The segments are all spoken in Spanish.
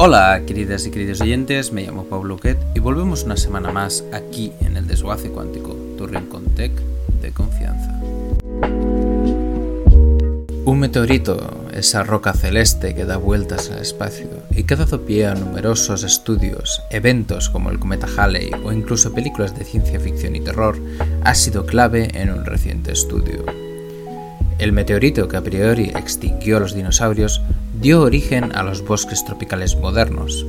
Hola, queridas y queridos oyentes, me llamo Pablo Quet y volvemos una semana más aquí en el Desguace Cuántico, tu rincón tech de confianza. Un meteorito, esa roca celeste que da vueltas al espacio y que ha dado pie a numerosos estudios, eventos como el cometa Halley o incluso películas de ciencia ficción y terror, ha sido clave en un reciente estudio. El meteorito que a priori extinguió a los dinosaurios dio origen a los bosques tropicales modernos,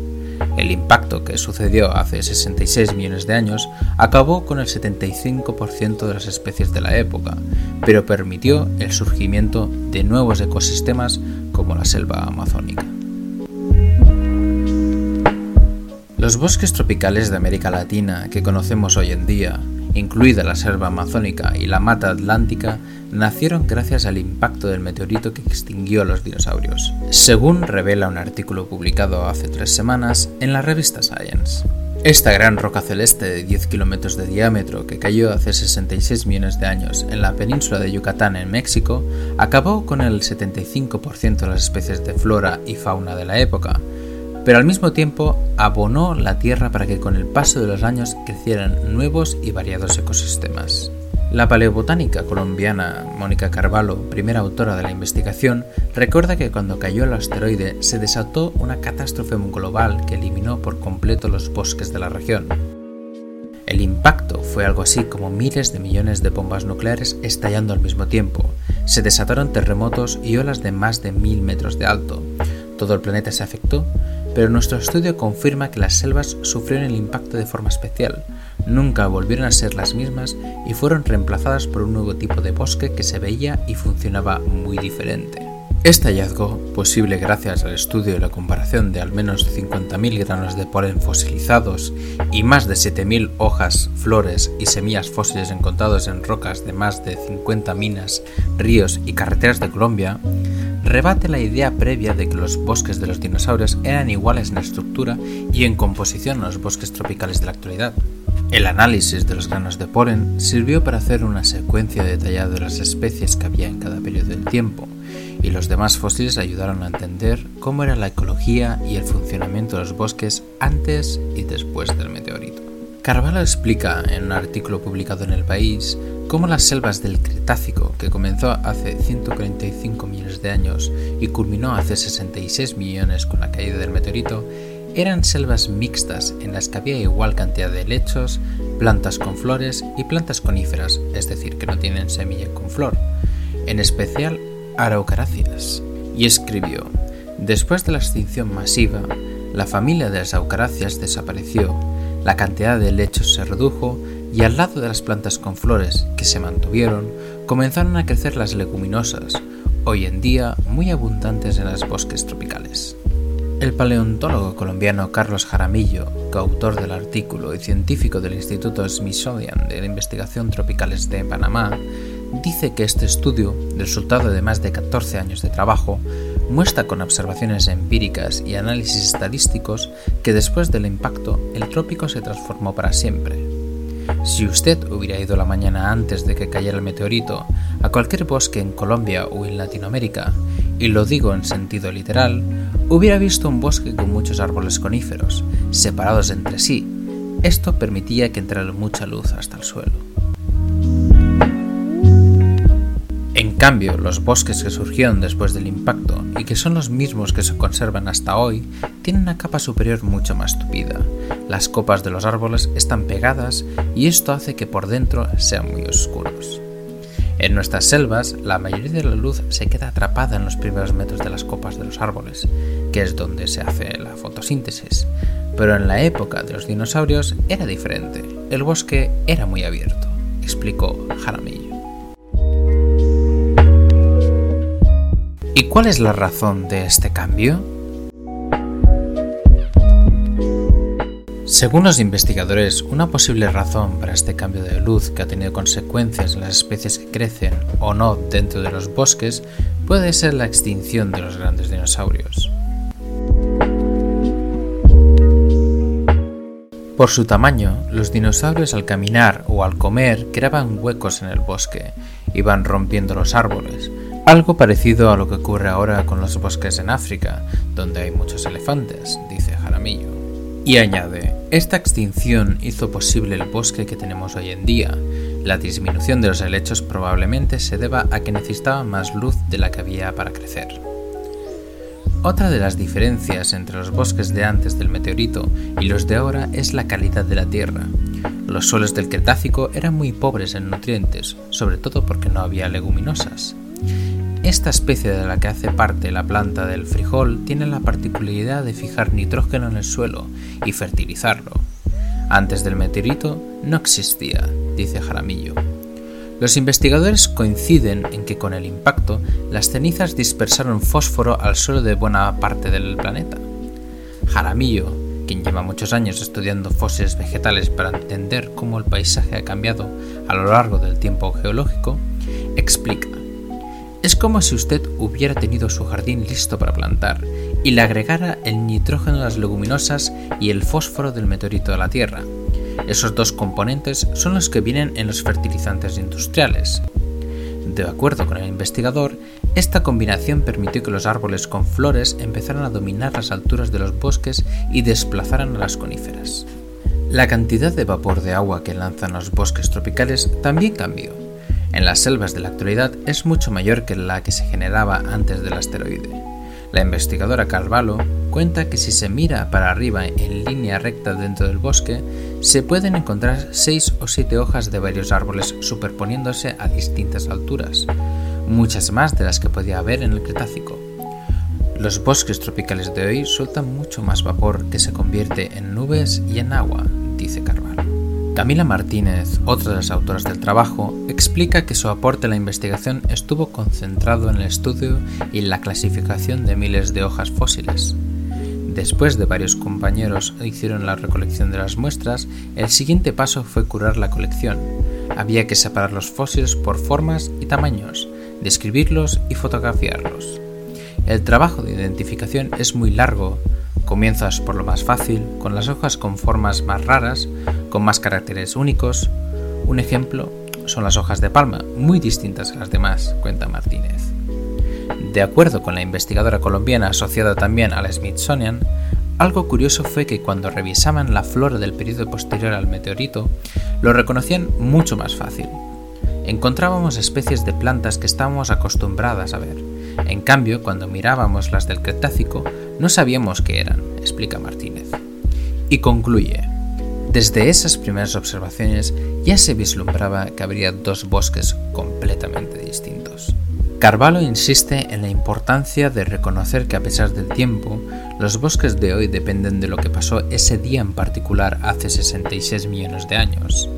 el impacto que sucedió hace 66 millones de años acabó con el 75% de las especies de la época, pero permitió el surgimiento de nuevos ecosistemas como la selva amazónica. Los bosques tropicales de América Latina que conocemos hoy en día incluida la selva amazónica y la mata atlántica, nacieron gracias al impacto del meteorito que extinguió a los dinosaurios, según revela un artículo publicado hace tres semanas en la revista Science. Esta gran roca celeste de 10 kilómetros de diámetro que cayó hace 66 millones de años en la península de Yucatán en México acabó con el 75% de las especies de flora y fauna de la época, pero al mismo tiempo abonó la tierra para que con el paso de los años crecieran nuevos y variados ecosistemas. La paleobotánica colombiana Mónica Carvalho, primera autora de la investigación, recuerda que cuando cayó el asteroide se desató una catástrofe global que eliminó por completo los bosques de la región. El impacto fue algo así como miles de millones de bombas nucleares estallando al mismo tiempo. Se desataron terremotos y olas de más de mil metros de alto. Todo el planeta se afectó pero nuestro estudio confirma que las selvas sufrieron el impacto de forma especial, nunca volvieron a ser las mismas y fueron reemplazadas por un nuevo tipo de bosque que se veía y funcionaba muy diferente. Este hallazgo, posible gracias al estudio y la comparación de al menos 50.000 granos de polen fosilizados y más de 7.000 hojas, flores y semillas fósiles encontrados en rocas de más de 50 minas, ríos y carreteras de Colombia, rebate la idea previa de que los bosques de los dinosaurios eran iguales en estructura y en composición a los bosques tropicales de la actualidad. El análisis de los granos de polen sirvió para hacer una secuencia detallada de las especies que había en cada periodo del tiempo, y los demás fósiles ayudaron a entender cómo era la ecología y el funcionamiento de los bosques antes y después del meteorito. Carvalho explica en un artículo publicado en El País cómo las selvas del Cretácico, que comenzó hace 145 millones de años y culminó hace 66 millones con la caída del meteorito, eran selvas mixtas en las que había igual cantidad de lechos, plantas con flores y plantas coníferas, es decir, que no tienen semilla con flor, en especial araucaráceas. Y escribió, después de la extinción masiva, la familia de las aucaráceas desapareció, la cantidad de lechos se redujo y al lado de las plantas con flores que se mantuvieron, comenzaron a crecer las leguminosas, hoy en día muy abundantes en los bosques tropicales. El paleontólogo colombiano Carlos Jaramillo, coautor del artículo y científico del Instituto Smithsonian de Investigación Tropicales de Panamá, dice que este estudio, resultado de más de 14 años de trabajo, muestra con observaciones empíricas y análisis estadísticos que después del impacto el trópico se transformó para siempre, si usted hubiera ido la mañana antes de que cayera el meteorito a cualquier bosque en Colombia o en Latinoamérica, y lo digo en sentido literal, hubiera visto un bosque con muchos árboles coníferos, separados entre sí. Esto permitía que entrara mucha luz hasta el suelo. En cambio, los bosques que surgieron después del impacto y que son los mismos que se conservan hasta hoy, tienen una capa superior mucho más tupida. Las copas de los árboles están pegadas y esto hace que por dentro sean muy oscuros. En nuestras selvas, la mayoría de la luz se queda atrapada en los primeros metros de las copas de los árboles, que es donde se hace la fotosíntesis. Pero en la época de los dinosaurios era diferente. El bosque era muy abierto, explicó Jaramillo. ¿Y cuál es la razón de este cambio? Según los investigadores, una posible razón para este cambio de luz que ha tenido consecuencias en las especies que crecen o no dentro de los bosques puede ser la extinción de los grandes dinosaurios. Por su tamaño, los dinosaurios al caminar o al comer creaban huecos en el bosque, iban rompiendo los árboles, Algo parecido a lo que ocurre ahora con los bosques en África, donde hay muchos elefantes, dice Jaramillo. Y añade, esta extinción hizo posible el bosque que tenemos hoy en día. La disminución de los helechos probablemente se deba a que necesitaba más luz de la que había para crecer. Otra de las diferencias entre los bosques de antes del meteorito y los de ahora es la calidad de la tierra. Los suelos del Cretácico eran muy pobres en nutrientes, sobre todo porque no había leguminosas. Esta especie de la que hace parte la planta del frijol tiene la particularidad de fijar nitrógeno en el suelo y fertilizarlo. Antes del meteorito no existía, dice Jaramillo. Los investigadores coinciden en que con el impacto las cenizas dispersaron fósforo al suelo de buena parte del planeta. Jaramillo, quien lleva muchos años estudiando fósiles vegetales para entender cómo el paisaje ha cambiado a lo largo del tiempo geológico, explica es como si usted hubiera tenido su jardín listo para plantar y le agregara el nitrógeno de las leguminosas y el fósforo del meteorito a la Tierra. Esos dos componentes son los que vienen en los fertilizantes industriales. De acuerdo con el investigador, esta combinación permitió que los árboles con flores empezaran a dominar las alturas de los bosques y desplazaran a las coníferas. La cantidad de vapor de agua que lanzan los bosques tropicales también cambió en las selvas de la actualidad es mucho mayor que la que se generaba antes del asteroide. La investigadora Carvalho cuenta que si se mira para arriba en línea recta dentro del bosque, se pueden encontrar seis o siete hojas de varios árboles superponiéndose a distintas alturas, muchas más de las que podía haber en el Cretácico. Los bosques tropicales de hoy sueltan mucho más vapor que se convierte en nubes y en agua, dice Carvalho. Camila Martínez, otra de las autoras del trabajo, explica que su aporte a la investigación estuvo concentrado en el estudio y la clasificación de miles de hojas fósiles. Después de varios compañeros hicieron la recolección de las muestras, el siguiente paso fue curar la colección. Había que separar los fósiles por formas y tamaños, describirlos y fotografiarlos. El trabajo de identificación es muy largo, Comienzas por lo más fácil, con las hojas con formas más raras, con más caracteres únicos. Un ejemplo son las hojas de palma, muy distintas a las demás, cuenta Martínez. De acuerdo con la investigadora colombiana asociada también al Smithsonian, algo curioso fue que cuando revisaban la flora del periodo posterior al meteorito, lo reconocían mucho más fácil. Encontrábamos especies de plantas que estábamos acostumbradas a ver. En cambio, cuando mirábamos las del Cretácico, no sabíamos qué eran, explica Martínez. Y concluye, desde esas primeras observaciones ya se vislumbraba que habría dos bosques completamente distintos. Carvalho insiste en la importancia de reconocer que a pesar del tiempo, los bosques de hoy dependen de lo que pasó ese día en particular hace 66 millones de años.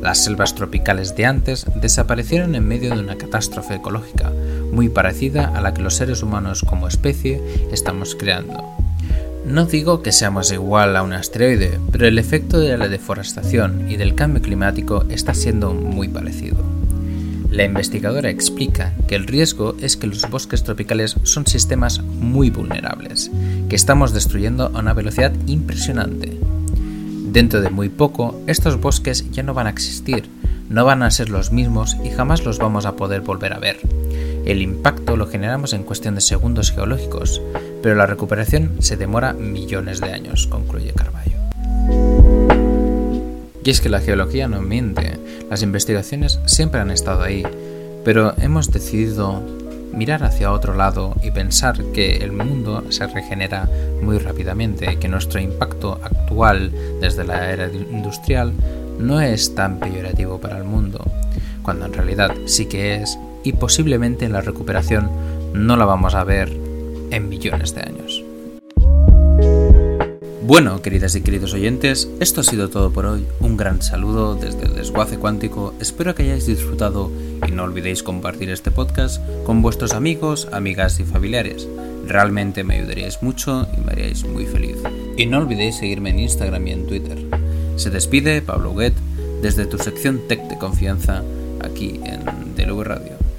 Las selvas tropicales de antes desaparecieron en medio de una catástrofe ecológica, muy parecida a la que los seres humanos como especie estamos creando. No digo que seamos igual a un asteroide, pero el efecto de la deforestación y del cambio climático está siendo muy parecido. La investigadora explica que el riesgo es que los bosques tropicales son sistemas muy vulnerables, que estamos destruyendo a una velocidad impresionante. Dentro de muy poco, estos bosques ya no van a existir, no van a ser los mismos y jamás los vamos a poder volver a ver. El impacto lo generamos en cuestión de segundos geológicos, pero la recuperación se demora millones de años, concluye Carballo. Y es que la geología no miente, las investigaciones siempre han estado ahí, pero hemos decidido mirar hacia otro lado y pensar que el mundo se regenera muy rápidamente, que nuestro impacto actual desde la era industrial no es tan peyorativo para el mundo, cuando en realidad sí que es y posiblemente la recuperación no la vamos a ver en millones de años. Bueno, queridas y queridos oyentes, esto ha sido todo por hoy. Un gran saludo desde el desguace cuántico. Espero que hayáis disfrutado y no olvidéis compartir este podcast con vuestros amigos, amigas y familiares. Realmente me ayudaríais mucho y me haríais muy feliz. Y no olvidéis seguirme en Instagram y en Twitter. Se despide Pablo Huguet desde tu sección Tech de confianza aquí en DLV Radio.